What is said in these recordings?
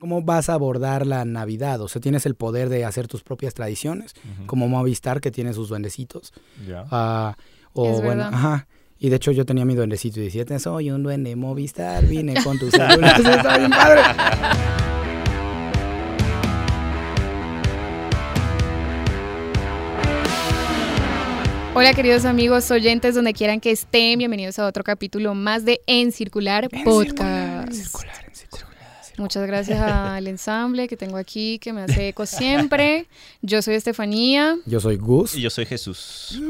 ¿Cómo vas a abordar la Navidad? O sea, tienes el poder de hacer tus propias tradiciones, Ujú. como Movistar, que tiene sus duendecitos. Ya. Ah, o Es bueno, verdad. ajá. Y de hecho yo tenía mi duendecito y decía, soy un duende Movistar, vine con tus celular. Está bien padre. Hola queridos amigos oyentes, donde quieran que estén, bienvenidos a otro capítulo más de En Circular Podcast. Circular, en circular. Muchas gracias al ensamble que tengo aquí, que me hace eco siempre. Yo soy Estefanía Yo soy Gus. Y yo soy Jesús.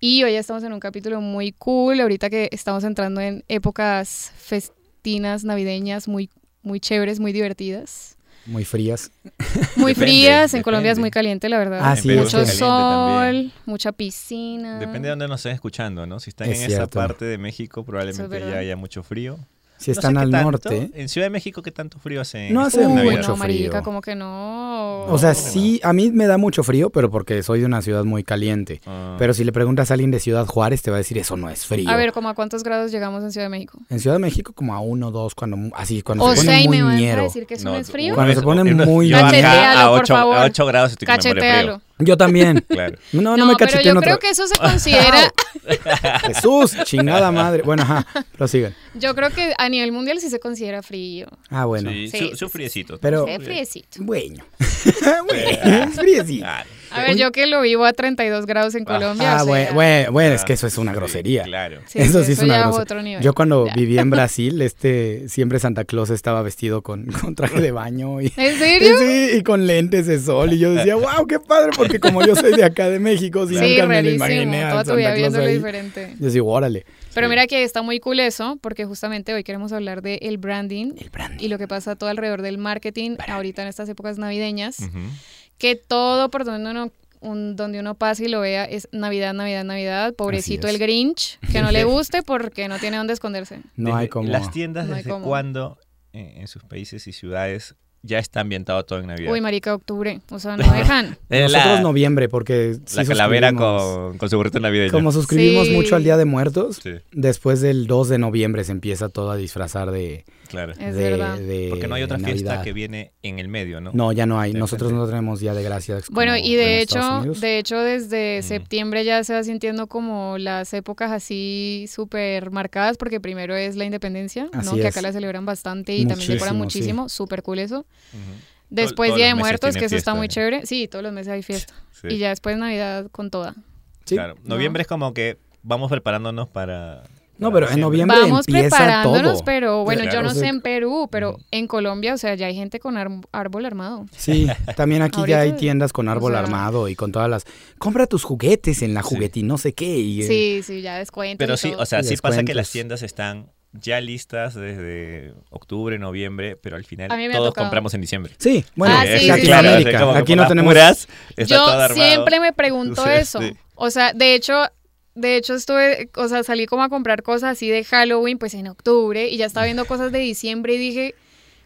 y hoy estamos en un capítulo muy cool, ahorita que estamos entrando en épocas festinas, navideñas, muy, muy chéveres, muy divertidas. Muy frías. Muy Depende, frías, en Colombia es muy caliente, la verdad. Ah, sí, Mucho sol, también. mucha piscina. Depende de dónde nos estén escuchando, ¿no? Si están Es en cierto. esa parte de México, probablemente ya haya mucho frío. Si No sé están al tanto. norte. En Ciudad de México, ¿qué tanto frío hace? No hace Uy, mucho no, marica, frío. como que no. O sea, ¿cómo que sí, a mí me da mucho frío, pero porque soy de una ciudad muy caliente. Ah. Pero si le preguntas a alguien de Ciudad Juárez, te va a decir, eso no es frío. A ver, ¿como a cuántos grados llegamos en Ciudad de México? En Ciudad de México como a uno, dos, cuando así, cuando O se sea, pone y muy me vas a decir que eso no, es frío. Cuando se pone muy Cachetealo, a por 8, favor. a 8 grados estoy que me frío. Yo también. Claro. No, no, No, me pero yo otra creo que eso se considera, Jesús, chingada madre. Bueno, ajá, prosigan. yo creo que a nivel mundial sí se considera frío. Ah, bueno. Sí, Sí, su, su friecito. Pero- Sí, friecito. Bueno. bueno, es friecito. Claro. A ver, yo que lo vivo a 32 grados en Ah. Colombia. Ah, o bueno, sea, bueno, bueno, es Ah, que eso es una sí, grosería. claro. sí, eso sí es una grosería. otro nivel. Yo cuando Ya. vivía en Brasil, este, siempre Santa Claus estaba vestido con, con traje de baño y, ¿En serio? sí, y con lentes de sol. Y yo decía, wow, qué padre, porque como yo soy de acá de México, si Sí, nunca me lo imaginé a Toda tu Santa vida Claus viéndolo ahí. diferente. Yo digo, órale. Pero Sí. mira que está muy cool eso, porque justamente hoy queremos hablar de el branding El branding. y lo que pasa todo alrededor del marketing ahorita en estas épocas navideñas. Ujú. Que todo por donde uno, un- donde uno pase y lo vea es Navidad, Navidad, Navidad. Pobrecito el Grinch, que no le guste porque no tiene dónde esconderse. No hay como... Las tiendas, No ¿desde cuándo eh, en sus países y ciudades ya está ambientado todo en Navidad? Uy, marica, octubre. O sea, no dejan. Nosotros la, noviembre, porque sí la calavera con, con su gorrito navideño. Como suscribimos Sí. mucho al Día de Muertos, Sí, después del 2 de noviembre se empieza todo a disfrazar de... claro. Es de- verdad. de Porque no hay otra fiesta Navidad. que viene en el medio, ¿no? No, ya no hay. De Nosotros no tenemos Día de Gracias. Bueno, y de hecho, de hecho desde Mm. septiembre ya se va sintiendo como las épocas así súper marcadas, porque primero es la independencia, ¿no? Que es. acá la celebran bastante y también decoran Muchísimo, muchísimo, súper cool eso. Ujú. Después todos Día de Muertos, que eso está fiesta, muy ¿eh? chévere. Sí, todos los meses hay fiesta. Sí. Y ya después Navidad con toda. Sí. Claro. Noviembre es como que vamos preparándonos para. No, pero en noviembre Vamos empieza preparándonos, todo. pero bueno, yo Claro. no sé en Perú, pero en Colombia, o sea, ya hay gente con ar- árbol armado. Sí, también aquí ya hay tiendas con árbol sea- armado y con todas las... Compra tus juguetes en la Sí. juguetín, no sé qué. Y, eh, Sí, sí, ya descuentos. Pero y sí, todo. o sea, sí pasa que las tiendas están ya listas desde octubre, noviembre, pero al final todos compramos en diciembre. Sí, bueno, Ah, es sí, sí, sí. Latinoamérica. Claro, Aquí no tenemos... puras, Yo siempre me pregunto eso. sí. O sea, de hecho, de hecho estuve, o sea, salí como a comprar cosas así de Halloween, pues en octubre, y ya estaba viendo cosas de diciembre y dije,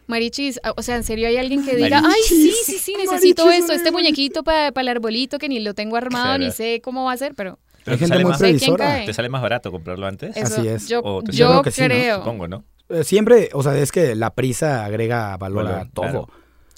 Marichis, o sea, en serio hay alguien que diga, ay, sí, sí, sí, necesito Marichis, esto, este Marichis". muñequito para el arbolito que ni lo tengo armado, ni sé cómo va a ser, pero Pero Hay te gente sale muy más-. ¿Te sale más barato comprarlo antes? Eso, Así es. Yo, O te- yo Yo creo que sí. Supongo, ¿no? Eh, Siempre, o sea, es que la prisa agrega valor a todo. claro.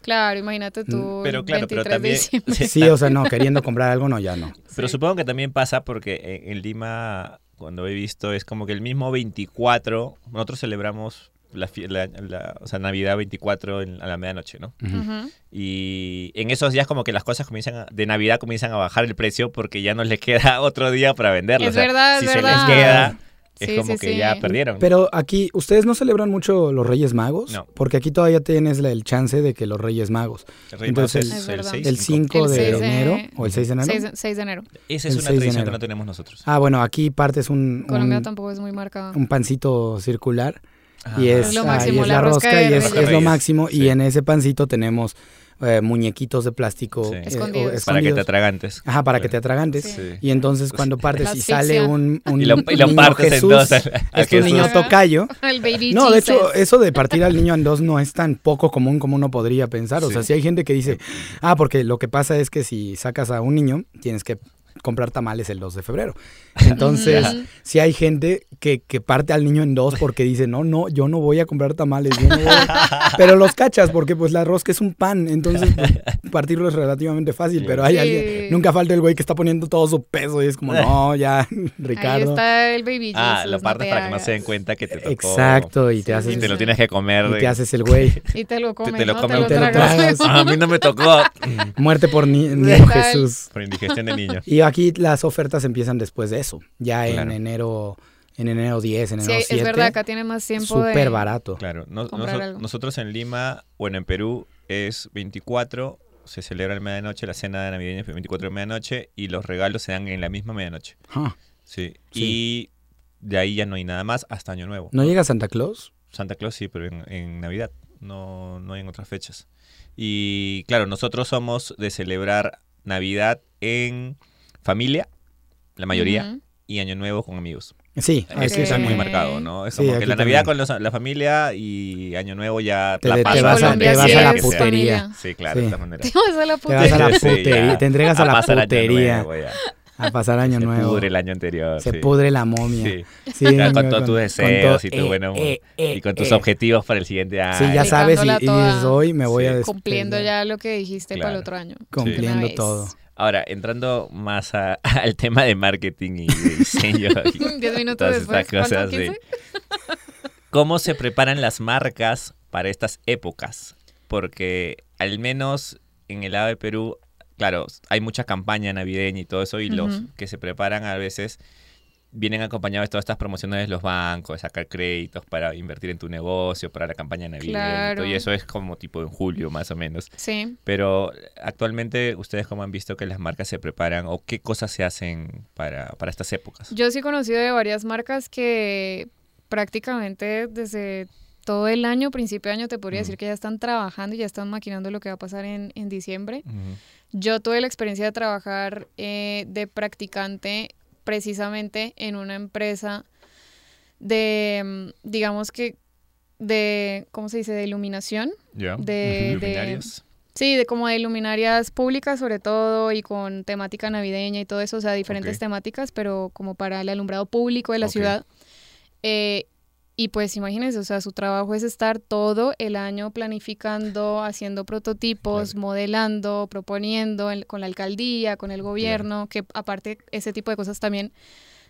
Claro, imagínate tú, Mm, Pero claro, 23 pero también... de. Sí, o sea, no, queriendo comprar algo, no, ya no. Pero Sí. supongo que también pasa porque en, en Lima, cuando he visto, es como que el mismo 24, nosotros celebramos la, la- la- o sea, Navidad 24 en- a la medianoche, ¿no? Ujú. Ujú. Y en esos días como que las cosas comienzan a- de Navidad comienzan a bajar el precio porque ya no les queda otro día para venderlo. Es o sea, verdad, es si se verdad. les queda, es Sí, como sí, que sí. ya perdieron. Pero aquí, ¿ustedes no celebran mucho los Reyes Magos? No. Porque aquí todavía tienes la- el chance de que los Reyes Magos, El Rey entonces Magos Es es el verdad. 6, el 5 El de de- enero o el 6 de enero. 6, de- 6 de enero. Esa es el 6 una de tradición que enero. no tenemos nosotros. Ah, bueno, aquí partes un, Colombia un, tampoco es muy marcado. un pancito circular Y es, Es lo ah, máximo, y es la la rosca y es, lo máximo. sí. Y en ese pancito tenemos eh, muñequitos de plástico Sí. eh, o Escondidos. para que te atragantes. Ajá, para que te atragantes. Sí. Y entonces cuando partes y sale un, un Y lo, y lo niño partes en dos. al- al es un niño tocayo. El baby No, de hecho, eso de partir al niño en dos no es tan poco común como uno podría pensar. O Sí. sea, si hay gente que dice, ah, porque lo que pasa es que si sacas a un niño, tienes que comprar tamales el 2 de febrero. Entonces, si hay gente que, que parte al niño en dos porque dice, no, no, yo no voy a comprar tamales. yo no voy a-". Pero los cachas porque pues la rosca es un pan, entonces pues, partirlo es relativamente fácil, pero hay Sí. alguien, nunca falta el güey que está poniendo todo su peso y es como, no, ya, Ahí Ricardo. está el baby Ah, lo no partes te para que no se den cuenta que te tocó. Exacto, y te Sí, haces, Y te lo tienes que comer. y te haces el güey. Y te lo comes, te lo ¿no? comes, te lo tragas. tragas. Ah, a mí no me tocó. Muerte por ni- niño Total. Jesús. Por indigestión de niño. Y aquí las ofertas empiezan después de eso, ya en enero, en enero 10, en Sí, enero es 7. verdad, acá tienes más tiempo de... Súper barato. Claro, no- noso- nosotros en Lima, bueno, en Perú es 24, se celebra el medianoche, la cena de navideña es 24 de medianoche y los regalos se dan en la misma medianoche. Ah, Sí. Sí. Y de ahí ya no hay nada más hasta Año Nuevo. ¿No llega Santa Claus? Santa Claus sí, pero en, en Navidad, no, no en otras fechas. Y claro, nosotros somos de celebrar Navidad en familia, la mayoría, y Año Nuevo con amigos. Sí, Eso aquí está muy marcado, ¿no? Es Sí, como que la Navidad también. con los- la familia y Año Nuevo ya Te- la te vas a- te vas a la putería. Sí, claro, Sí. de esta manera. Te vas a la Te vas a la putería. Sí, putería, te entregas a, la pasar Año putería, Nuevo, ya. a pasar año Se nuevo. pudre el año anterior. Se sí. pudre la momia. Sí. Sí, Ya, con todos tus con deseos todo- y tu buen humor. eh, eh, Y con tus eh. objetivos para el siguiente año. Sí, ya sabes, y, y dices, hoy me voy Sí. a Cumpliendo despedar". ya lo que dijiste para el Claro. otro año. Cumpliendo todo. Ahora, entrando más a- al tema de marketing y de diseño. y Diez minutos todas después. estas cosas de- 15? ¿Cómo se preparan las marcas para estas épocas? Porque al menos en el lado de Perú, claro, hay mucha campaña navideña y todo eso, y los que se preparan a veces vienen acompañados de todas estas promociones de los bancos, de sacar créditos para invertir en tu negocio, para la campaña todo, Claro. Y eso es como tipo en julio más o menos. Sí. Pero actualmente, ¿ustedes cómo han visto que las marcas se preparan o qué cosas se hacen para, para estas épocas? Yo sí he conocido de varias marcas que prácticamente desde todo el año, principio de año, te podría decir que ya están trabajando y ya están maquinando lo que va a pasar en, en diciembre. Yo tuve la experiencia de trabajar eh, de practicante precisamente en una empresa de, mm, digamos que, de, ¿cómo se dice?, de iluminación. ¿Ya? De- de- Luminarias. Sí, de como de luminarias públicas sobre todo y con temática navideña y todo eso, o sea, diferentes temáticas, pero como para el alumbrado público de la ciudad. Eh, y pues imagínense, o sea, su trabajo es estar todo el año planificando, haciendo prototipos, Claro. modelando, proponiendo en- con la alcaldía, con el gobierno, que aparte ese tipo de cosas también,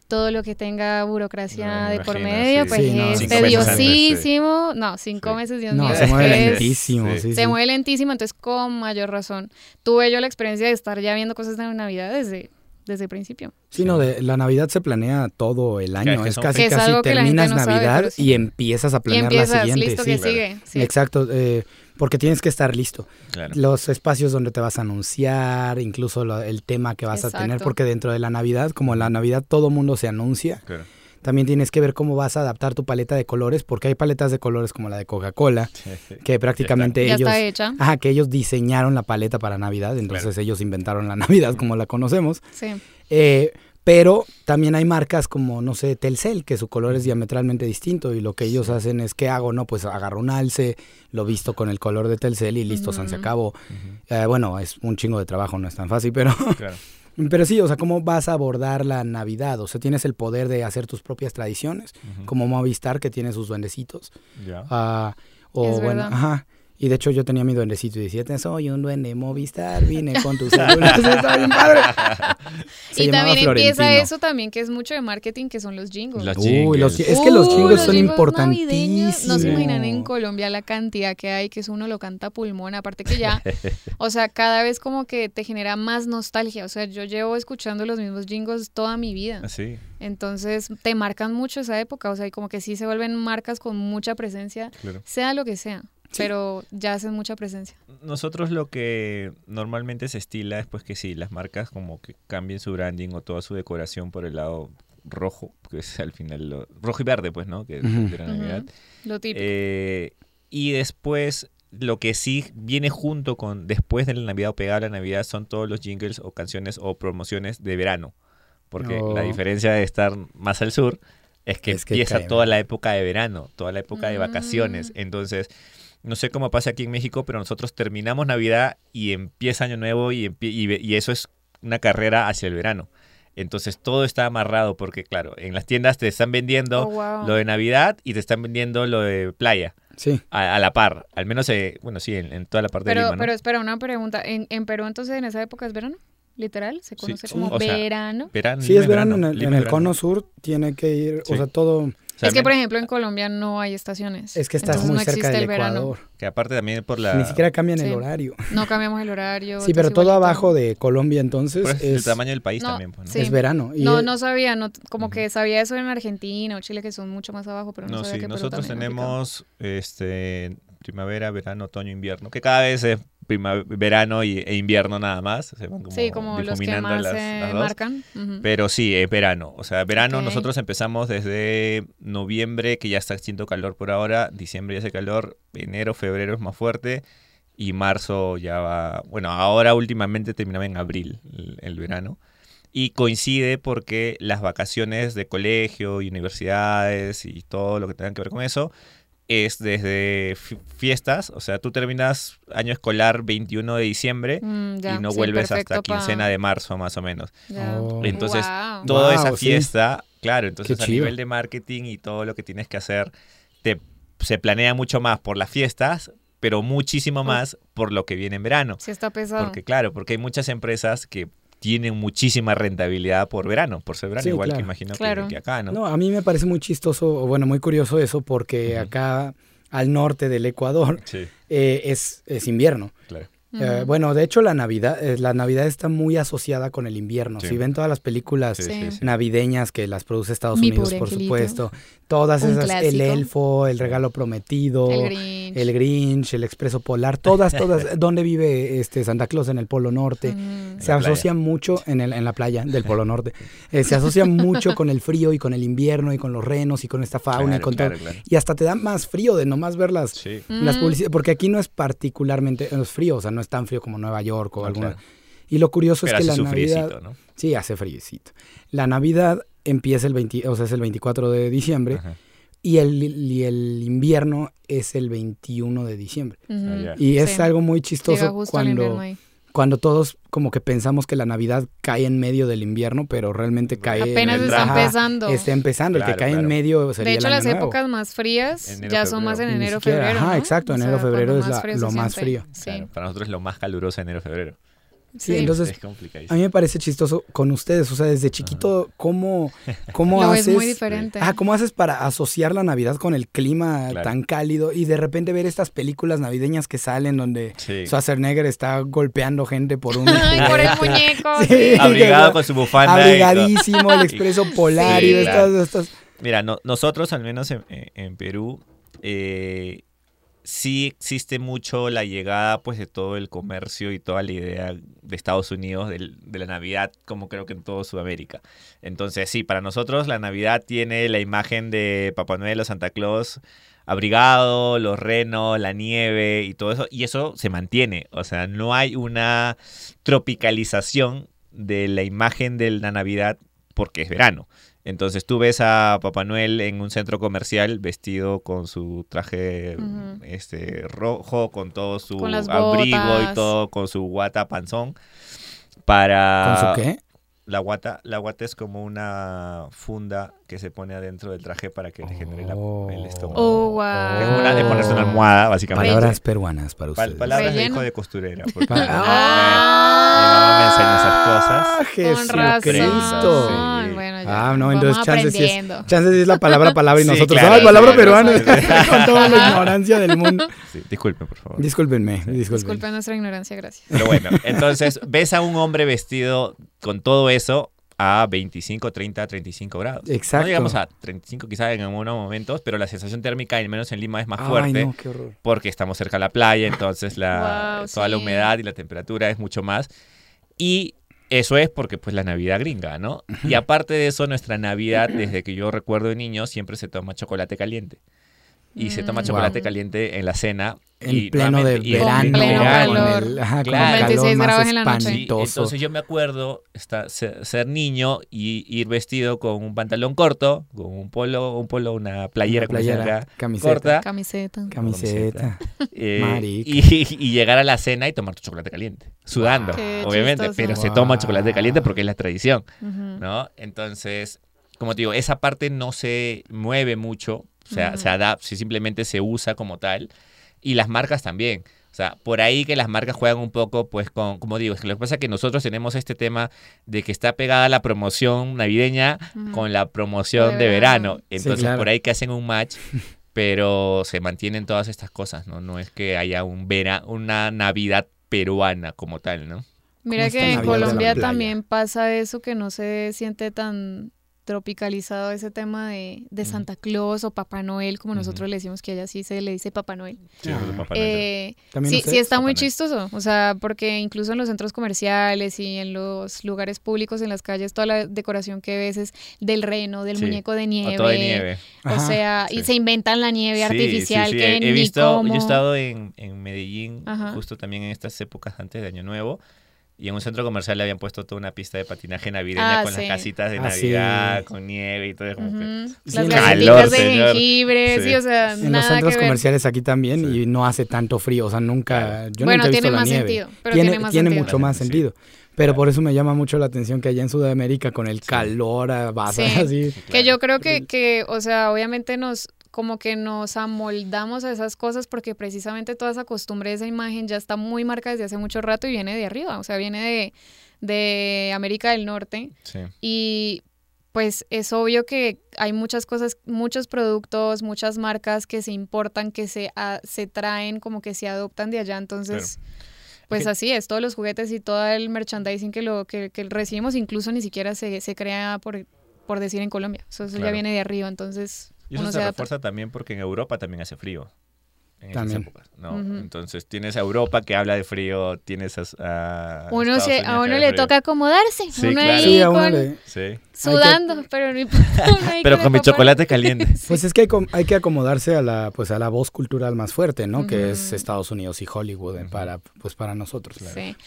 todo lo que tenga burocracia No, de por medio, sí. pues Sí, no, es meses sí. tediosísimo. No, cinco meses, Dios No, mío. se mueve es- lentísimo. sí. sí, se mueve lentísimo, entonces con mayor razón. Tuve yo la experiencia de estar ya viendo cosas de Navidad desde, desde el principio. Sí, no, de, la Navidad se planea todo el año. es casi, es casi la terminas no Navidad sí. y empiezas a Y planear la empiezas, siguiente. listo, sí. que Claro. sigue. Sí. Exacto, eh, porque tienes que estar listo. Claro. Los espacios donde te vas a anunciar, incluso lo- el tema que vas a tener, porque dentro de la Navidad, como en la Navidad todo mundo se anuncia, Claro. También tienes que ver cómo vas a adaptar tu paleta de colores, porque hay paletas de colores como la de Coca-Cola, que prácticamente Ya ellos... está hecha. Ajá, que ellos diseñaron la paleta para Navidad, entonces ellos inventaron la Navidad como la conocemos. Sí. Eh, pero también hay marcas como, no sé, Telcel, que su color es diametralmente distinto y lo que ellos hacen es, ¿qué hago? No, pues agarro un alce, lo visto con el color de Telcel y listo, san, se Ujú. acabó. Eh, bueno, es un chingo de trabajo, no es tan fácil, pero, Claro. pero sí, o sea, ¿cómo vas a abordar la Navidad? O sea, tienes el poder de hacer tus propias tradiciones, como Movistar, que tiene sus duendecitos. Ya. Ah, o Es bueno, verdad. ajá. Y de hecho yo tenía mi duendecito y decía, soy un duende Movistar, vine con tus celular. Está bien padre. Se y también empieza eso también, que es mucho de marketing, que son los jingles. Los Uy, los- es que los Uh, jingles son navideños, importantísimos. No se imaginan en Colombia la cantidad que hay, que eso uno lo canta a pulmón. Aparte que ya, o sea, cada vez como que te genera más nostalgia. O sea, yo llevo escuchando los mismos jingles toda mi vida. Así. Entonces te marcan mucho esa época. O sea, y como que sí se vuelven marcas con mucha presencia, Claro. sea lo que sea. Sí. Pero ya hacen mucha presencia. Nosotros lo que normalmente se estila es pues que sí, las marcas como que cambien su branding o toda su decoración por el lado rojo, que es al final lo, rojo y verde pues, ¿no? Que es Ujú. de la Navidad. Ujú. Lo típico. Eh, y después lo que sí viene junto con después de la Navidad o pegado a la Navidad son todos los jingles o canciones o promociones de verano. Porque Oh. la diferencia de estar más al sur es que Es que empieza cae, toda la época de verano, toda la época de Mm. vacaciones. Entonces, no sé cómo pasa aquí en México, pero nosotros terminamos Navidad y empieza Año Nuevo y, y, ve- y eso es una carrera hacia el verano. Entonces todo está amarrado porque, claro, en las tiendas te están vendiendo Oh, wow. lo de Navidad y te están vendiendo lo de playa Sí. a, a la par. Al menos, eh, bueno, sí, en, en toda la parte de Pero, Lima, ¿no? pero espera, una pregunta. ¿En, en Perú entonces en esa época es verano? ¿Literal? ¿Se Sí, conoce sí. como O sea, verano? Verano, Sí, es verano, en el, en el verano. cono sur tiene que ir, Sí. o sea, todo, sea, es que, por ejemplo, en Colombia no hay estaciones. es que estás Entonces muy no cerca del el verano. Ecuador. que aparte también por la... Ni siquiera cambian el horario. No cambiamos el horario. Sí, es pero todo igualito. abajo de Colombia entonces por el es, tamaño del país No, también, pues, ¿no? sí. es verano. Y No, es- no sabía, no, como que sabía eso en Argentina o Chile que son mucho más abajo, pero no, No, sabía sí, que nosotros tenemos este primavera, verano, otoño, invierno, que cada vez es verano y, e invierno nada más. Se van como Sí, como los que más las- se las dos. marcan. Ujú. Pero sí, es verano. O sea, verano Ok. nosotros empezamos desde noviembre, que ya está haciendo calor por ahora, diciembre ya hace calor, enero, febrero es más fuerte y marzo ya va... Bueno, ahora últimamente terminaba en abril el, el verano. Y coincide porque las vacaciones de colegio y universidades y todo lo que tenga que ver con eso es desde fi- fiestas, o sea, tú terminas año escolar 21 de diciembre Mm, ya, y no sí, vuelves perfecto hasta pa- quincena de marzo más o menos. Oh. Entonces. Toda Wow, esa sí. fiesta, claro, entonces a nivel de marketing y todo lo que tienes que hacer, te, se planea mucho más por las fiestas, pero muchísimo Uf. más por lo que viene en verano. Sí está pesado. Porque claro, porque hay muchas empresas que tienen muchísima rentabilidad por verano, por ser verano, Sí, igual claro. que imagino que- Claro. que, acá, ¿no? No, a mí me parece muy chistoso, o bueno, muy curioso eso, porque acá al norte del Ecuador Sí, eh, es, es invierno. claro. Eh, bueno, de hecho la Navidad, eh, la Navidad está muy asociada con el invierno. Sí. Si ven todas las películas Sí, Sí. sí, sí. navideñas que las produce Estados Mi Unidos, por angelito. supuesto, todas Un esas, el clásico. elfo, el regalo prometido, El Grinch. el Grinch, el expreso polar, todas, todas, ¿dónde vive este Santa Claus en el Polo Norte? Mm. Se asocia mucho en, el, en la playa del Polo Norte. Eh, se asocia mucho con el frío y con el invierno y con los renos y con esta fauna y con claro, todo. claro. Y hasta te da más frío de nomás ver las, Sí. las Mm. publicidades, porque aquí no es particularmente, es frío, o sea, no es tan frío como Nueva York o No, alguna. claro. Y lo curioso Pero es que hace la Navidad, friecito, ¿no? sí, hace friecito. La Navidad empieza el 20, o sea, es el 24 de diciembre Ajá. y el, y el invierno es el 21 de diciembre. Ah. Y es Sí. algo muy Llega chistoso justo el invierno cuando, ahí. Cuando todos como que pensamos que la Navidad cae en medio del invierno, pero realmente cae en Apenas el- está Ajá, empezando. Está empezando, el que cae en medio sería De hecho, el las nuevo. épocas más frías Enero, ya son más en enero, febrero. ajá, ¿no? exacto, O enero, sea, febrero es la- lo más frío. Sí. Claro, para nosotros es lo más caluroso enero, febrero. Sí, Sí. entonces es a mí me parece chistoso con ustedes, o sea, desde chiquito, ¿cómo, cómo Lo haces? es muy diferente. Ah, ¿cómo haces para asociar la Navidad con el clima Claro. tan cálido y de repente ver estas películas navideñas que salen donde Sí. Schwarzenegger está golpeando gente por un Ay, por el muñeco. Sí. Abrigado con su bufanda. abrigadísimo, el expreso polar y Sí, estas, claro. estas- Mira, no- nosotros al menos en, en- en Perú eh, sí existe mucho la llegada pues de todo el comercio y toda la idea de Estados Unidos del- de, la Navidad, como creo que en toda Sudamérica. Entonces sí, para nosotros la Navidad tiene la imagen de Papá Noel o Santa Claus abrigado, los renos, la nieve y todo eso, y eso se mantiene, o sea, no hay una tropicalización de la imagen de la Navidad porque es verano. Entonces tú ves a Papá Noel en un centro comercial vestido con su traje este rojo, con todo su Con las abrigo y todo, con su guata panzón. Para ¿Con su qué? la guata, la guata es como una funda que se pone adentro del traje para que le genere la- el estómago. Oh, wow. Es como una de ponerse una almohada, básicamente. Palabras peruanas para ustedes. palabras de hijo de costurera. porque Pa- mi Ah, mamá me enseña esas cosas. Con razón. Jesucristo. Sí. Bueno, ya. Ah, no, vamos entonces chance sí es, aprendiendo. chance sí es la palabra palabra y Sí, nosotros, claro, ay, palabra sí, peruana, con toda la ignorancia del mundo. Sí, disculpen, por favor. Discúlpenme, discúlpenme. Disculpen nuestra ignorancia, gracias. Pero bueno, entonces ves a un hombre vestido con todo eso a 25, 30, 35 grados. Exacto. No llegamos a 35 quizás en algunos momentos, pero la sensación térmica, al menos en Lima, es más Ay, fuerte no, qué horror. porque estamos cerca de la playa, entonces la, Wow, toda la sí. humedad y la temperatura es mucho más. Y eso es porque pues la Navidad gringa, ¿no? Y aparte de eso, nuestra Navidad, desde que yo recuerdo de niño, siempre se toma chocolate caliente. Y se toma Mm. chocolate Wow. caliente en la cena. En y pleno de nuevamente- y en verano, pleno verano. calor. con el, ajá, con Claro. el calor 26 más grados en la noche. Sí, entonces yo me acuerdo estar, ser, ser niño y ir vestido con un pantalón corto, con un polo, un polo, una playera, Una playera, acá, camiseta. corta, Camiseta. Camiseta. eh, y, y llegar a la cena y tomar tu chocolate caliente, sudando, obviamente, chistoso. pero se toma chocolate caliente porque es la tradición. ¿no? Entonces, como te digo, esa parte no se mueve mucho, o sea, se adapta, simplemente se usa como tal, y las marcas también. O sea, por ahí que las marcas juegan un poco, pues, con, como digo, es que lo que pasa es que nosotros tenemos este tema de que está pegada la promoción navideña con la promoción de, verano. Entonces, por ahí que hacen un match, pero se mantienen todas estas cosas, ¿no? No es que haya un vera, una Navidad peruana como tal, ¿no? Mira que en Colombia también pasa eso que no se siente tan tropicalizado ese tema de, Santa Claus o Papá Noel, como nosotros le decimos que allá sí se le dice Papá Noel. Sí, eh, sí, está muy chistoso, o sea, porque incluso en los centros comerciales y en los lugares públicos, en las calles, toda la decoración que ves es del reno, del muñeco de nieve. O, sea, y se inventan la nieve artificial que he, visto, Yo he estado en, Medellín, justo también en estas épocas antes de Año Nuevo, y en un centro comercial le habían puesto toda una pista de patinaje navideña ah, con las casitas de ah, Navidad, con nieve y todo. Como que, las calor, de jengibre, sí. o sea, En los centros comerciales aquí también y no hace tanto frío, o sea, nunca... Yo bueno, nunca he visto tiene más nieve. sentido. Pero tiene, tiene, tiene sentido. mucho más sentido. Pero por eso me llama mucho la atención que allá en Sudamérica, con el calor, vas así. Que yo creo que, que, o sea, obviamente nos como que nos amoldamos a esas cosas porque precisamente toda esa costumbre, esa imagen ya está muy marcada desde hace mucho rato y viene de arriba, o sea, viene de, América del Norte. Y pues es obvio que hay muchas cosas, muchos productos, muchas marcas que se importan, que se, se traen, como que se adoptan de allá, entonces... Pues así es, todos los juguetes y todo el merchandising que lo que, recibimos incluso ni siquiera se, se crea por, por decir en Colombia. Eso, ya viene de arriba, entonces y eso se, refuerza también porque en Europa también hace frío. En también. épocas, ¿no? Entonces tienes a Europa que habla de frío, tienes a, uno a uno le toca acomodarse, sí, uno ahí con, sudando, pero no importa. pero con mi chocolate caliente. Pues es que hay, hay, que acomodarse a la pues a la voz cultural más fuerte, ¿no? Que es Estados Unidos y Hollywood eh, para pues para nosotros.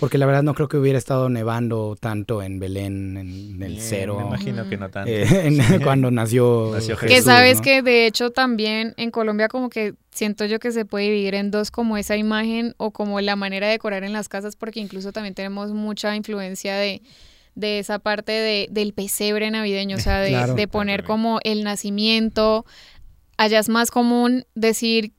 Porque la verdad no creo que hubiera estado nevando tanto en Belén en el cero. Me imagino que no tanto. Eh, cuando nació, Jesús, Que sabes que de hecho también en Colombia como que siento yo que se puede dividir en dos como esa imagen o como la manera de decorar en las casas porque incluso también tenemos mucha influencia de, de esa parte de, del pesebre navideño, o sea, de, de poner como el nacimiento. Allá es más común decir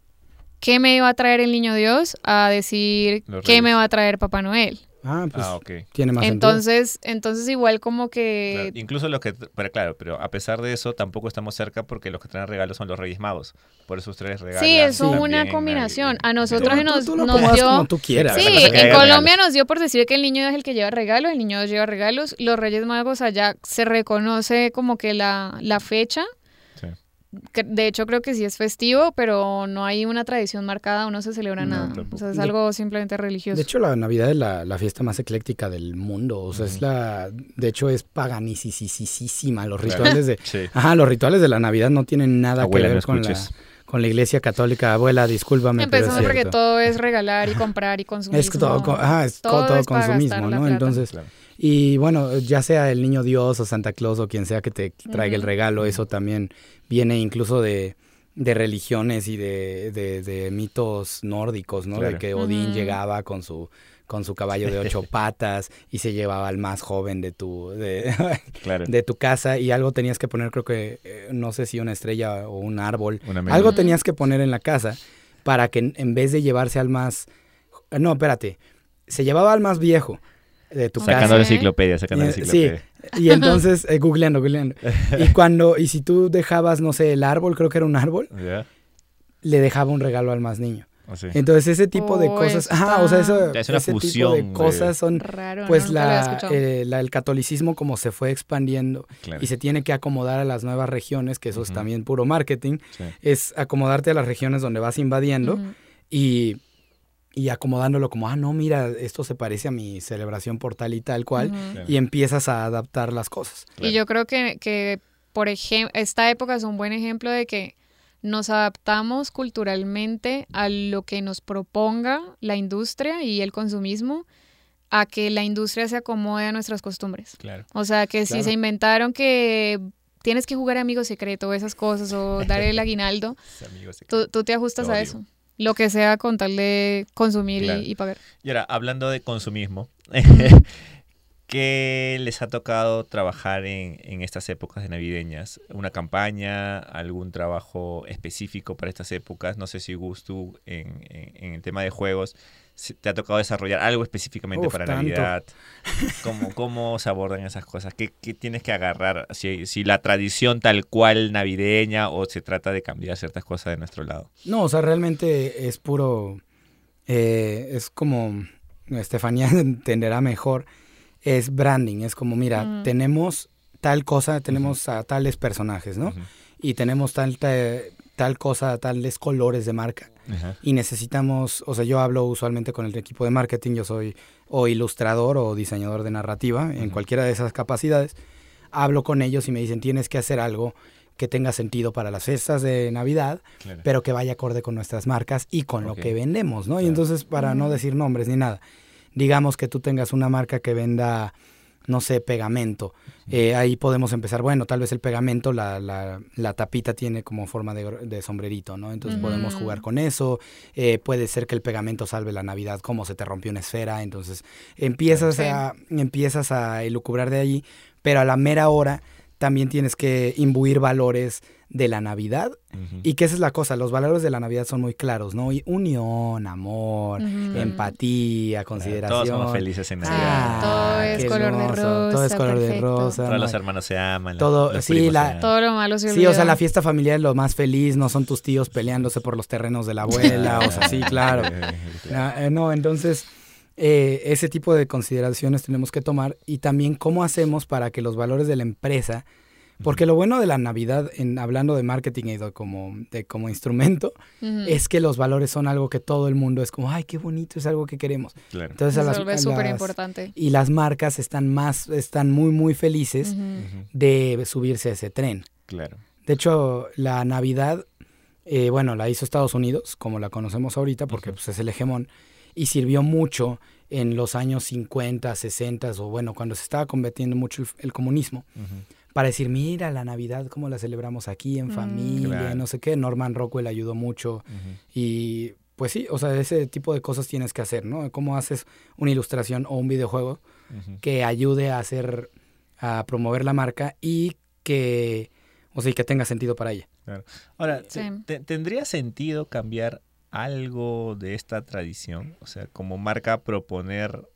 qué me va a traer el niño Dios a decir qué me va a traer Papá Noel. Ah, pues ah, tiene más entonces, sentido. Entonces igual como que... incluso los que... Pero claro, pero a pesar de eso tampoco estamos cerca porque los que traen regalos son los Reyes Magos. Por eso ustedes regalan. Sí, es una combinación. A nosotros nos, tú, nos dio... Como tú quieras. Sí, en Colombia nos dio por decir que el niño es el que lleva regalos, el niño lleva regalos. Los Reyes Magos allá se reconoce como que la, la fecha de hecho creo que sí es festivo, pero no hay una tradición marcada o no se celebra nada. O sea, es algo simplemente religioso. De hecho, la Navidad es la, fiesta más ecléctica del mundo. O sea, es la... De hecho, es paganicisísima. Los rituales de... Ajá, los rituales de la Navidad no tienen nada que ver con la con la iglesia católica. Abuela, discúlpame. Empezamos pero porque todo es regalar y comprar y consumir. Es todo, es todo, consumismo, ¿no? Entonces, y bueno, ya sea el niño Dios o Santa Claus o quien sea que te traiga el regalo, eso también viene incluso de, de religiones y de, de, mitos nórdicos, ¿no? De que Odín llegaba con su con su caballo de ocho patas y se llevaba al más joven de tu de, de tu casa y algo tenías que poner creo que eh, no sé si una estrella o un árbol algo tenías que poner en la casa para que en vez de llevarse al más no espérate se llevaba al más viejo de tu sacando la enciclopedia, sacando la enciclopedia. Sí, y entonces, eh, googleando, googleando. Y cuando, y si tú dejabas, no sé, el árbol, creo que era un árbol, le dejaba un regalo al más niño. Oh, entonces ese tipo de oh, cosas, o sea, eso, es una ese fusión, tipo de cosas son, pues la, eh, la, el catolicismo como se fue expandiendo y se tiene que acomodar a las nuevas regiones, que eso es también puro marketing, es acomodarte a las regiones donde vas invadiendo y y acomodándolo como, ah, no, mira, esto se parece a mi celebración por tal y tal cual, y empiezas a adaptar las cosas. Y yo creo que, que por ejemplo, esta época es un buen ejemplo de que nos adaptamos culturalmente a lo que nos proponga la industria y el consumismo, a que la industria se acomode a nuestras costumbres. Claro. O sea, que si se inventaron que tienes que jugar amigo secreto o esas cosas o dar el aguinaldo, tú, tú, te ajustas a eso. Lo que sea con tal de consumir y, pagar. Y ahora, hablando de consumismo, ¿Qué les ha tocado trabajar en, estas épocas de navideñas? ¿Una campaña? ¿Algún trabajo específico para estas épocas? No sé si Gustu en, en, el tema de juegos te ha tocado desarrollar algo específicamente para Navidad. ¿Cómo, ¿Cómo se abordan esas cosas? ¿Qué, qué tienes que agarrar? Si, si, la tradición tal cual navideña o se trata de cambiar ciertas cosas de nuestro lado. No, o sea, realmente es puro... Eh, es como... Estefanía entenderá mejor es branding, es como, mira, tenemos tal cosa, tenemos a tales personajes, ¿no? Y tenemos tal, tal, cosa, tales colores de marca. Y necesitamos, o sea, yo hablo usualmente con el equipo de marketing, yo soy o ilustrador o diseñador de narrativa, en cualquiera de esas capacidades. Hablo con ellos y me dicen, tienes que hacer algo que tenga sentido para las fiestas de Navidad, pero que vaya acorde con nuestras marcas y con lo que vendemos, ¿no? Y entonces, para no decir nombres ni nada, digamos que tú tengas una marca que venda, no sé, pegamento. Eh, ahí podemos empezar, bueno, tal vez el pegamento, la, la, la tapita tiene como forma de, sombrerito, ¿no? Entonces podemos jugar con eso. Eh, puede ser que el pegamento salve la Navidad, como se te rompió una esfera. Entonces empiezas, a, empiezas a elucubrar de allí, pero a la mera hora también tienes que imbuir valores de la Navidad y que esa es la cosa, los valores de la Navidad son muy claros, ¿no? unión, amor, empatía, consideración. todos somos felices en Navidad. todo es color de rosa. Todo es color de rosa. Todos los hermanos se aman. Todo, sí, la, todo lo malo se Sí, o sea, la fiesta familiar es lo más feliz, no son tus tíos peleándose por los terrenos de la abuela, o sea, sí, claro. Eh, no, entonces... Eh, ese tipo de consideraciones tenemos que tomar y también cómo hacemos para que los valores de la empresa porque lo bueno de la Navidad, en, hablando de marketing y como, de, como instrumento, es que los valores son algo que todo el mundo es como, ay, qué bonito, es algo que queremos. Entonces, es súper importante. Y las marcas están más, están muy, muy felices de subirse a ese tren. Claro. De hecho, la Navidad, eh, bueno, la hizo Estados Unidos, como la conocemos ahorita, porque pues, es el hegemón, y sirvió mucho en los años 50, 60, o bueno, cuando se estaba combatiendo mucho el, comunismo para decir, mira la Navidad, cómo la celebramos aquí en mm. familia, no sé qué. Norman Rockwell ayudó mucho y pues sí, o sea, ese tipo de cosas tienes que hacer, ¿no? ¿Cómo haces una ilustración o un videojuego que ayude a hacer, a promover la marca y que, o sea, que tenga sentido para ella? Ahora, ¿tendría sentido cambiar algo de esta tradición? O sea, como marca proponer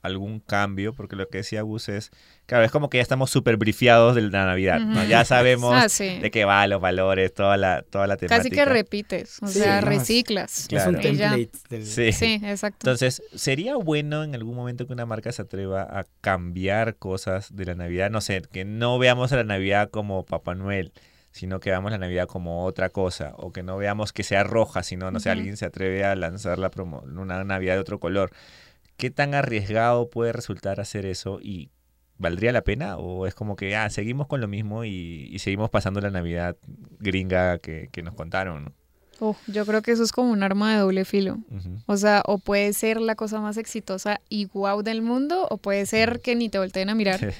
algún cambio, porque lo que decía Gus es, claro, es como que ya estamos súper brifiados de la Navidad, ¿no? Ya sabemos ah, de qué va, los valores, toda la, toda la temática. Casi que repites, o sea, reciclas. Es un template. Sí. sí, exacto. Entonces, ¿sería bueno en algún momento que una marca se atreva a cambiar cosas de la Navidad? No sé, que no veamos a la Navidad como Papá Noel, sino que veamos la Navidad como otra cosa, o que no veamos que sea roja, sino, no sé, alguien se atreve a lanzar la promo una Navidad de otro color. ¿Qué tan arriesgado puede resultar hacer eso y valdría la pena? ¿O es como que, ah, seguimos con lo mismo y, seguimos pasando la Navidad gringa que, nos contaron? yo creo que eso es como un arma de doble filo. O sea, o puede ser la cosa más exitosa y guau del mundo, o puede ser que ni te volteen a mirar.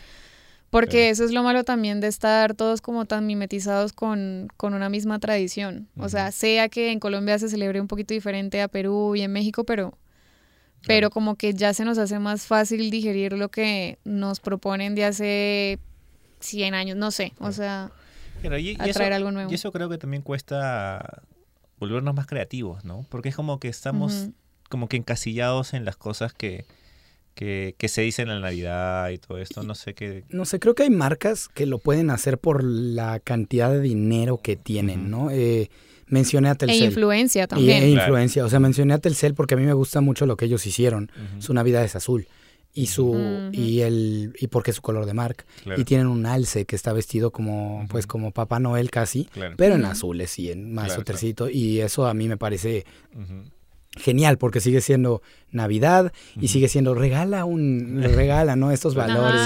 Porque eso es lo malo también de estar todos como tan mimetizados con, con una misma tradición. O sea, sea que en Colombia se celebre un poquito diferente a Perú y en México, pero pero como que ya se nos hace más fácil digerir lo que nos proponen de hace 100 años, no sé, o sea, atraer algo nuevo. Y eso creo que también cuesta volvernos más creativos, ¿no? Porque es como que estamos como que encasillados en las cosas que, que, que, se dicen en la Navidad y todo esto, no sé qué. No sé, creo que hay marcas que lo pueden hacer por la cantidad de dinero que tienen, ¿no? Eh, mencioné a Telcel. E influencia también. E influencia, o sea, mencioné a Telcel porque a mí me gusta mucho lo que ellos hicieron. Su Navidad es azul y su y el y porque es su color de marca. Y tienen un alce que está vestido como pues como Papá Noel casi pero en azules y en más otrecito y eso a mí me parece genial porque sigue siendo Navidad y sigue siendo regala un regala no estos valores.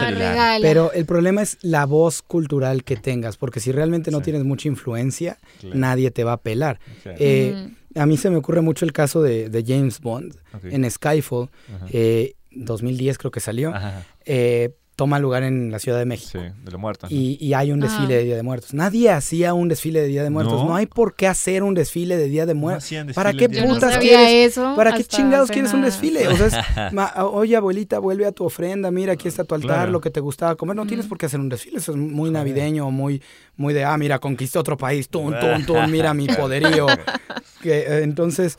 Pero el problema es la voz cultural que tengas porque si realmente no tienes mucha influencia nadie te va a pelar. Eh, a mí se me ocurre mucho el caso de, James Bond en Skyfall eh, 2010 creo que salió. Eh, toma lugar en la Ciudad de México. Sí, de los muertos. Y, y, hay un desfile de Día de Muertos. Nadie hacía un desfile de Día de Muertos. No, hay por qué hacer un desfile de Día de Muertos. ¿Para qué putas quieres? ¿Para qué chingados quieres un desfile? O sea, oye, abuelita, vuelve a tu ofrenda, mira, aquí está tu altar, lo que te gustaba comer. No tienes por qué hacer un desfile. Eso es muy navideño, muy, muy de, ah, mira, conquisté otro país, tum, tum, tum, mira mi poderío. que, eh, entonces,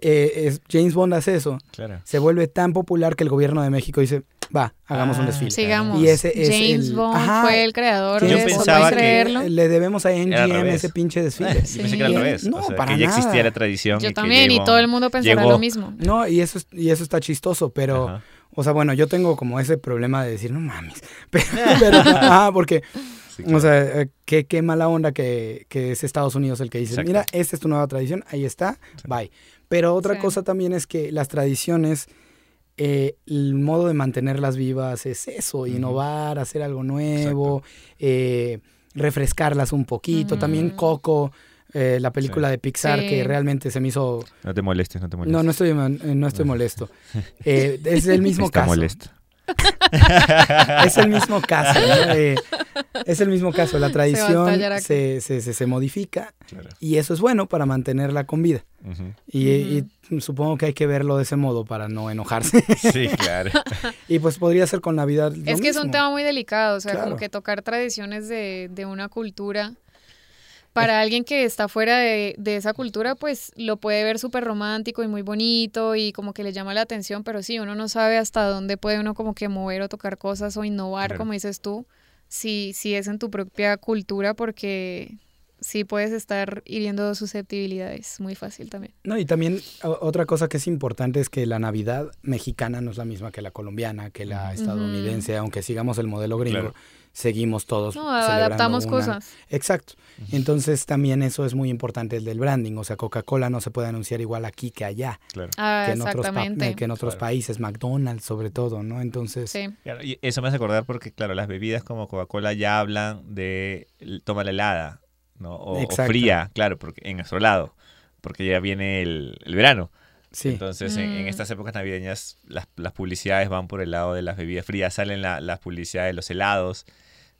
eh, James Bond hace eso. Se vuelve tan popular que el gobierno de México dice, va, hagamos un ah, desfile. Sigamos. Y ese es James Bond fue el creador de eso, pensaba que le debemos a MGM ese pinche desfile. Sí. pensé que era al revés. No, para que ya existía la tradición. Yo también, y todo el mundo pensará lo mismo. No, y eso, y eso está chistoso, pero, o sea, bueno, yo tengo como ese problema de decir, no mames, pero, ajá, porque... O sea, eh, qué, qué mala onda que, que, es Estados Unidos el que dice, mira, esta es tu nueva tradición, ahí está, bye. Pero otra cosa también es que las tradiciones eh, el modo de mantenerlas vivas es eso, innovar, hacer algo nuevo, eh, refrescarlas un poquito. También Coco, eh, la película de Pixar que realmente se me hizo... No te molestes, no te molestes. No, no estoy, no estoy molesto. es el mismo Está caso. molesto. Es el mismo caso, es el mismo caso. La tradición se, se, se, modifica y eso es bueno para mantenerla con vida. y, supongo que hay que verlo de ese modo para no enojarse. Sí, claro. y pues podría ser con Navidad. es que es un tema muy delicado, o sea, como que tocar tradiciones de, de una cultura para alguien que está fuera de, de, esa cultura, pues lo puede ver súper romántico y muy bonito y como que le llama la atención, pero sí, uno no sabe hasta dónde puede uno como que mover o tocar cosas o innovar, como dices tú, si, si es en tu propia cultura, porque sí puedes estar hiriendo susceptibilidades, muy fácil también. No, y también otra cosa que es importante es que la Navidad mexicana no es la misma que la colombiana, que la estadounidense, aunque sigamos el modelo gringo seguimos todos. No, adaptamos cosas. Exacto. Entonces también eso es muy importante el del branding. O sea, Coca-Cola no se puede anunciar igual aquí que allá. Claro. Ah, que, en otros que en otros países, McDonald's sobre todo, ¿no? Entonces... Sí. y eso me hace acordar porque, claro, las bebidas como Coca-Cola ya hablan de toma la helada, ¿no? O, fría, claro, porque en nuestro lado, porque ya viene el, verano. Sí. Entonces, en, mm. estas épocas navideñas, las, las, publicidades van por el lado de las bebidas frías, salen las publicidades de los helados,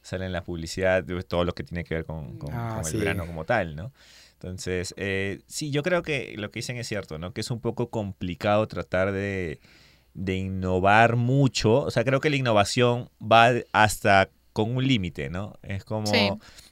sale en la publicidad todo lo que tiene que ver con, ah, el verano como tal, ¿no? Entonces, eh, sí, yo creo que lo que dicen es cierto, ¿no? Que es un poco complicado tratar de, de innovar mucho. O sea, creo que la innovación va hasta con un límite, ¿no? Es como,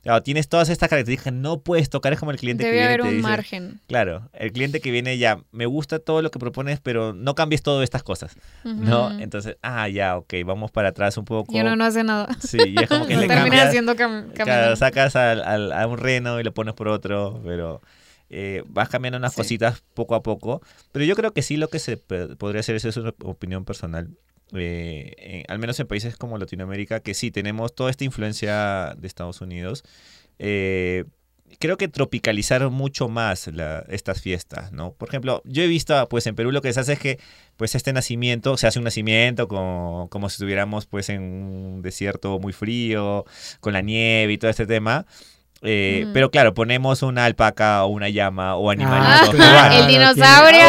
claro, tienes todas estas características, no puedes tocar, es como el cliente que viene haber un margen. Claro, el cliente que viene ya, me gusta todo lo que propones, pero no cambies todas estas cosas, ¿no? Entonces, ah, ya, ok, vamos para atrás un poco. Y uno no hace nada. Sí, y es como que le termina haciendo cam claro, sacas a un reno y lo pones por otro, pero... Eh, vas cambiando unas cositas poco a poco, pero yo creo que sí lo que se podría hacer, es una opinión personal, eh, al menos en países como Latinoamérica, que sí tenemos toda esta influencia de Estados Unidos, eh, creo que tropicalizaron mucho más estas fiestas, ¿no? Por ejemplo, yo he visto, pues en Perú lo que se hace es que, pues este nacimiento, se hace un nacimiento como, como si estuviéramos, pues en un desierto muy frío, con la nieve y todo este tema. Eh, pero claro, ponemos una alpaca o una llama o animalitos. Ah, el dinosaurio.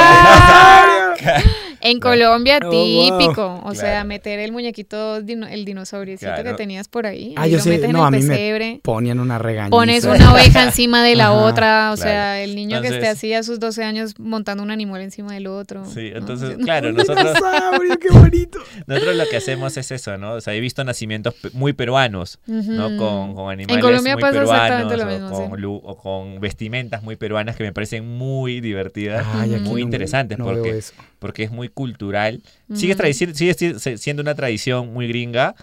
En Colombia, oh, típico. O sea, meter el muñequito, el dinosauriecito que tenías por ahí. Ah, yo sé. No, a mí me ponían una regaña. Pones una oveja encima de la otra. O sea, el niño que esté así a sus 12 años montando un animal encima del otro. Sí, entonces, claro, nosotros. qué bonito! Nosotros lo que hacemos es eso, ¿no? O sea, he visto nacimientos muy peruanos, ¿no? Con, con, animales en Colombia muy pasa peruanos. Lo mismo, o, con, o, con, vestimentas muy peruanas que me parecen muy divertidas, muy interesantes. porque, porque es muy cultural. Sigue, sigue siendo una tradición muy gringa,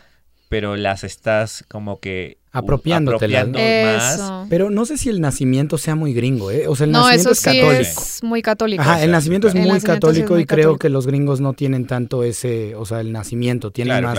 pero las estás como que apropiándote más. Pero no sé si el nacimiento sea muy gringo, ¿eh? O sea, el nacimiento es católico. Es muy católico. Ajá, el nacimiento es muy católico y creo que los gringos no tienen tanto ese, o sea, el nacimiento, tienen más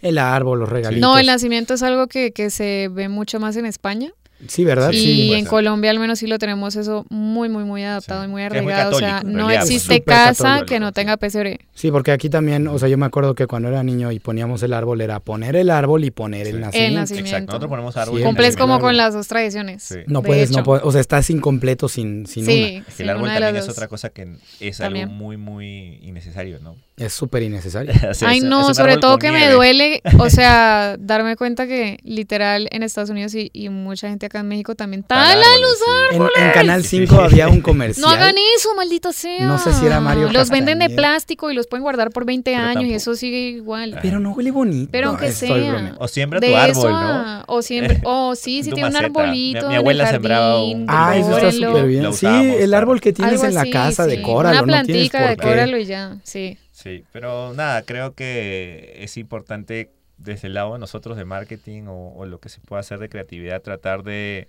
el árbol, los regalitos. No, el nacimiento es algo que, que se ve mucho más en España. Sí, ¿verdad? Y sí. en Colombia al menos sí lo tenemos eso muy, muy, muy adaptado y muy arraigado. o sea, no existe casa que no tenga pesebre. Sí, porque aquí también, o sea, yo me acuerdo que cuando era niño y poníamos el árbol, era poner el árbol y poner el, nacimiento. el, nacimiento. Exacto, nosotros ponemos árbol. Cumples como con las dos tradiciones. No puedes, no puedes, o sea, estás incompleto sin, sin sí, una. Es que el árbol también es otra cosa que es algo muy, muy innecesario, ¿no? Es súper innecesario. Ay, no, sobre todo que me duele, o sea, darme cuenta que literal en Estados Unidos y, y mucha gente acá en México también talan los árboles. En, Canal 5 había un comercial. No hagan eso, maldito sea. No sé si era Mario Los venden de plástico y los pueden guardar por 20 años y eso sigue igual. Pero no huele bonito. Pero aunque sea. O siembra tu árbol, ¿no? O siempre, o sí, si tiene un arbolito. Mi, abuela sembraba un. Ah, eso está súper bien. Sí, el árbol que tienes en la casa, de decóralo. Una plantica, decóralo y ya, sí. Sí, pero nada, creo que es importante desde el lado de nosotros de marketing o, lo que se pueda hacer de creatividad, tratar de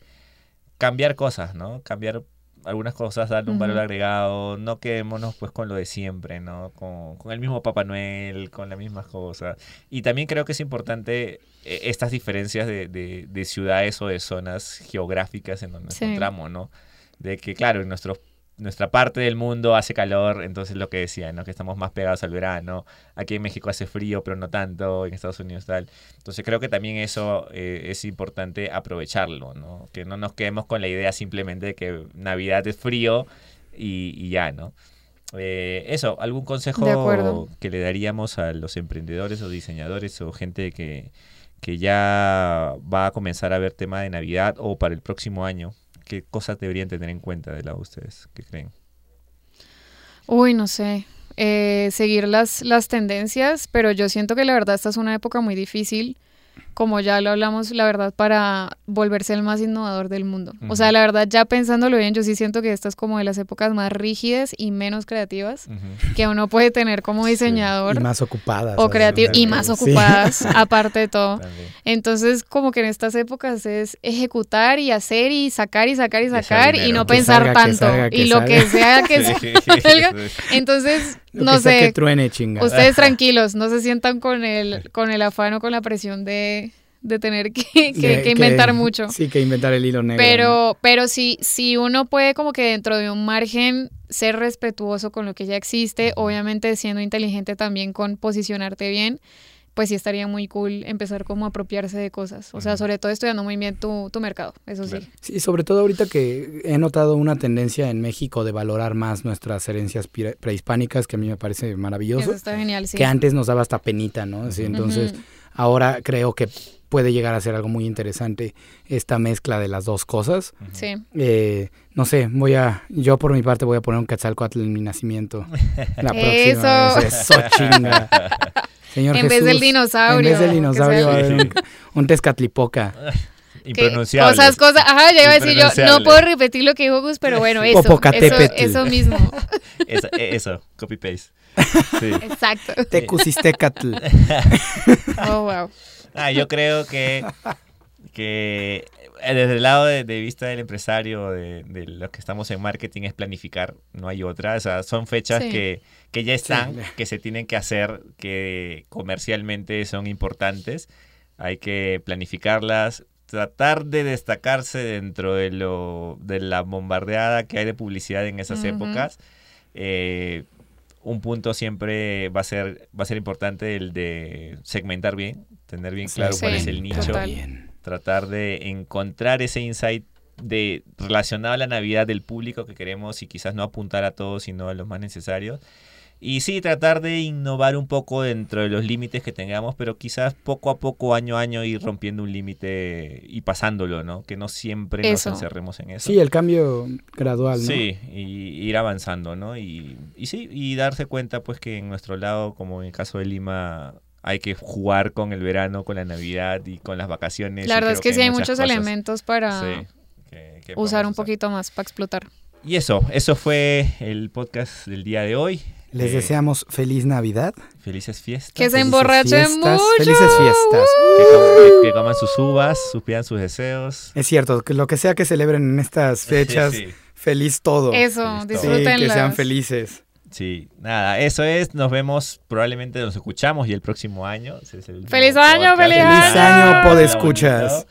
cambiar cosas, ¿no? Cambiar algunas cosas, darle un valor agregado, no quedémonos pues con lo de siempre, ¿no? Con, el mismo Papá Noel, con las mismas cosas. Y también creo que es importante eh, estas diferencias de, de, ciudades o de zonas geográficas en donde nos encontramos, ¿no? De que, claro, en nuestros nuestra parte del mundo hace calor, entonces lo que decía, ¿no? Que estamos más pegados al verano. Aquí en México hace frío, pero no tanto, en Estados Unidos tal. Entonces creo que también eso eh, es importante aprovecharlo, ¿no? Que no nos quedemos con la idea simplemente de que Navidad es frío y, ya, ¿no? Eh, eso, ¿algún consejo que le daríamos a los emprendedores o diseñadores o gente que, que ya va a comenzar a ver tema de Navidad o para el próximo año? ¿Qué cosas deberían tener en cuenta de lado ustedes? ¿Qué creen? Uy, no sé. Eh, seguir las, las tendencias, pero yo siento que la verdad esta es una época muy difícil como ya lo hablamos, la verdad, para volverse el más innovador del mundo. O sea, la verdad, ya pensándolo bien, yo sí siento que esta es como de las épocas más rígidas y menos creativas que uno puede tener como diseñador. Y más ocupadas. O creativas. Y más ocupadas, aparte de todo. Entonces, como que en estas épocas es ejecutar y hacer y sacar y sacar y sacar y no pensar tanto. y lo que sea que salga. Entonces, no sé. Ustedes tranquilos, no se sientan con el, con el afán o con la presión de, tener que, inventar mucho. Sí, que inventar el hilo negro. Pero, pero si, si uno puede como que dentro de un margen ser respetuoso con lo que ya existe, obviamente siendo inteligente también con posicionarte bien, pues sí estaría muy cool empezar como a apropiarse de cosas. O sea, sobre todo estudiando muy bien tu, tu mercado, eso sí. Sí, sobre todo ahorita que he notado una tendencia en México de valorar más nuestras herencias prehispánicas, que a mí me parece maravilloso. Eso está genial, sí. Que antes nos daba hasta penita, ¿no? Sí, entonces, ahora creo que puede llegar a ser algo muy interesante esta mezcla de las dos cosas. Sí. Eh, no sé, voy a, yo por mi parte voy a poner un Quetzalcoatl en mi nacimiento. La próxima Eso. Eso chinga. en vez del dinosaurio. En vez del dinosaurio va a haber un, un tezcatlipoca. Impronunciable. Cosas, cosas. Ajá, ya iba a decir yo, no puedo repetir lo que dijo Gus, pero bueno, eso. Eso, eso mismo. eso, eso copy paste. Sí. Exacto. Tecusistecatl. oh, wow. Ah, yo creo que, que eh, desde el lado de, vista del empresario, de, de, los que estamos en marketing, es planificar, no hay otra. O sea, son fechas que, que, ya están, que se tienen que hacer, que comercialmente son importantes. Hay que planificarlas, tratar de destacarse dentro de, lo, de la bombardeada que hay de publicidad en esas épocas. Eh, un punto siempre va a ser va a ser importante el de segmentar bien, tener bien claro cuál es el nicho tratar de encontrar ese insight de relacionado a la Navidad del público que queremos y quizás no apuntar a todos, sino a los más necesarios. Y sí, tratar de innovar un poco dentro de los límites que tengamos, pero quizás poco a poco, año a año, ir rompiendo un límite y pasándolo, ¿no? Que no siempre nos encerremos en eso. Sí, el cambio gradual, ¿no? Sí, y ir avanzando, ¿no? Y, y sí, y darse cuenta, pues, que en nuestro lado, como en el caso de Lima, hay que jugar con el verano, con la Navidad y con las vacaciones. La verdad es que, sí hay muchos elementos para usar un poquito más, para explotar. Y eso, eso fue el podcast del día de hoy. Les eh, deseamos feliz Navidad. Felices fiestas. Que se emborrachen mucho. Felices fiestas. Que, coman sus uvas, supian sus deseos. Es cierto, que lo que sea que celebren en estas fechas, feliz todo. Eso, disfrútenlas. que sean felices. Sí, nada, eso es. Nos vemos, probablemente nos escuchamos y el próximo año. ¡Feliz año, feliz año! ¡Feliz año, podescuchas!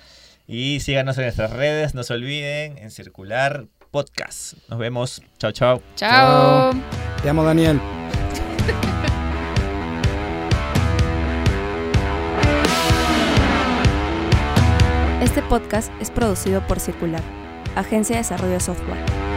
Y síganos en nuestras redes, no se olviden, en Circular Podcast. Nos vemos. Chao, chao. Chao. Te amo, Daniel. Este podcast es producido por Circular, Agencia de Desarrollo de Software.